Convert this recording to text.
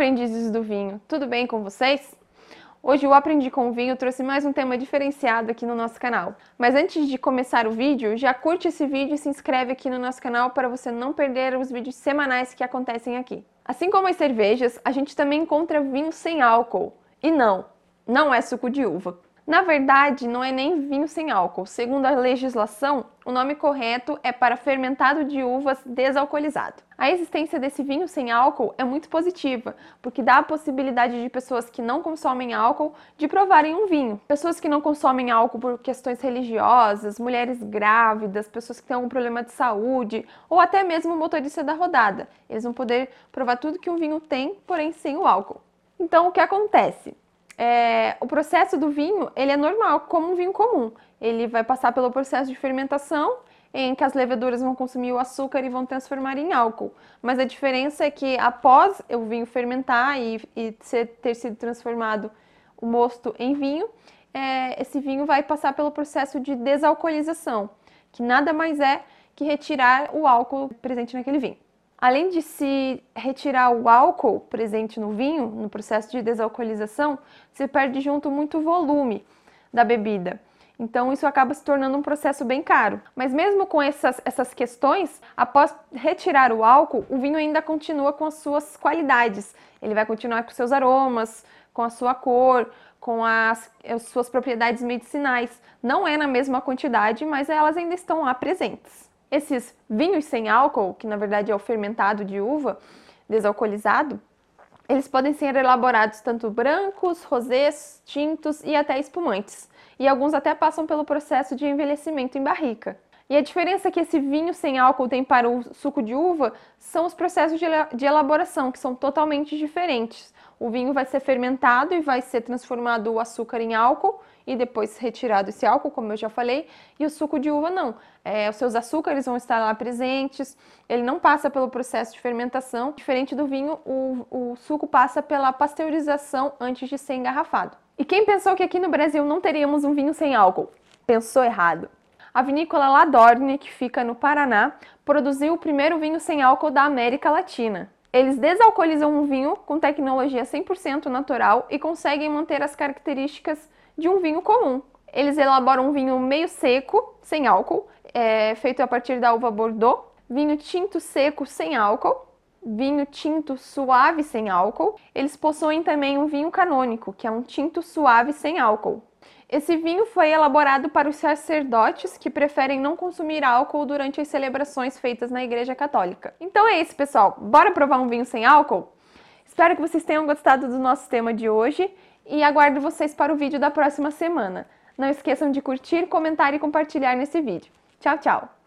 aprendizes do vinho, tudo bem com vocês? Hoje o Aprendi com o Vinho trouxe mais um tema diferenciado aqui no nosso canal. Mas antes de começar o vídeo, já curte esse vídeo e se inscreve aqui no nosso canal para você não perder os vídeos semanais que acontecem aqui. Assim como as cervejas, a gente também encontra vinho sem álcool. E não, não é suco de uva. Na verdade, não é nem vinho sem álcool. Segundo a legislação, o nome correto é para fermentado de uvas desalcoolizado. A existência desse vinho sem álcool é muito positiva, porque dá a possibilidade de pessoas que não consomem álcool de provarem um vinho. Pessoas que não consomem álcool por questões religiosas, mulheres grávidas, pessoas que têm algum problema de saúde, ou até mesmo o motorista da rodada. Eles vão poder provar tudo que um vinho tem, porém sem o álcool. Então, o que acontece? É, o processo do vinho ele é normal, como um vinho comum. Ele vai passar pelo processo de fermentação, em que as leveduras vão consumir o açúcar e vão transformar em álcool. Mas a diferença é que após o vinho fermentar e, e ser, ter sido transformado o mosto em vinho, é, esse vinho vai passar pelo processo de desalcoolização, que nada mais é que retirar o álcool presente naquele vinho. Além de se retirar o álcool presente no vinho, no processo de desalcoolização, se perde junto muito volume da bebida. Então isso acaba se tornando um processo bem caro. Mas mesmo com essas, essas questões, após retirar o álcool, o vinho ainda continua com as suas qualidades. Ele vai continuar com seus aromas, com a sua cor, com as, as suas propriedades medicinais. Não é na mesma quantidade, mas elas ainda estão lá presentes. Esses vinhos sem álcool, que na verdade é o fermentado de uva desalcoolizado, eles podem ser elaborados tanto brancos, rosés, tintos e até espumantes. E alguns até passam pelo processo de envelhecimento em barrica. E a diferença que esse vinho sem álcool tem para o suco de uva são os processos de elaboração, que são totalmente diferentes. O vinho vai ser fermentado e vai ser transformado o açúcar em álcool e depois retirado esse álcool, como eu já falei, e o suco de uva não. É, os seus açúcares vão estar lá presentes, ele não passa pelo processo de fermentação. Diferente do vinho, o, o suco passa pela pasteurização antes de ser engarrafado. E quem pensou que aqui no Brasil não teríamos um vinho sem álcool? Pensou errado. A vinícola Ladorne, que fica no Paraná, produziu o primeiro vinho sem álcool da América Latina. Eles desalcoolizam um vinho com tecnologia 100% natural e conseguem manter as características de um vinho comum. Eles elaboram um vinho meio seco, sem álcool, é, feito a partir da uva Bordeaux, vinho tinto seco sem álcool, vinho tinto suave sem álcool. Eles possuem também um vinho canônico, que é um tinto suave sem álcool. Esse vinho foi elaborado para os sacerdotes que preferem não consumir álcool durante as celebrações feitas na Igreja Católica. Então é isso, pessoal. Bora provar um vinho sem álcool? Espero que vocês tenham gostado do nosso tema de hoje e aguardo vocês para o vídeo da próxima semana. Não esqueçam de curtir, comentar e compartilhar nesse vídeo. Tchau, tchau!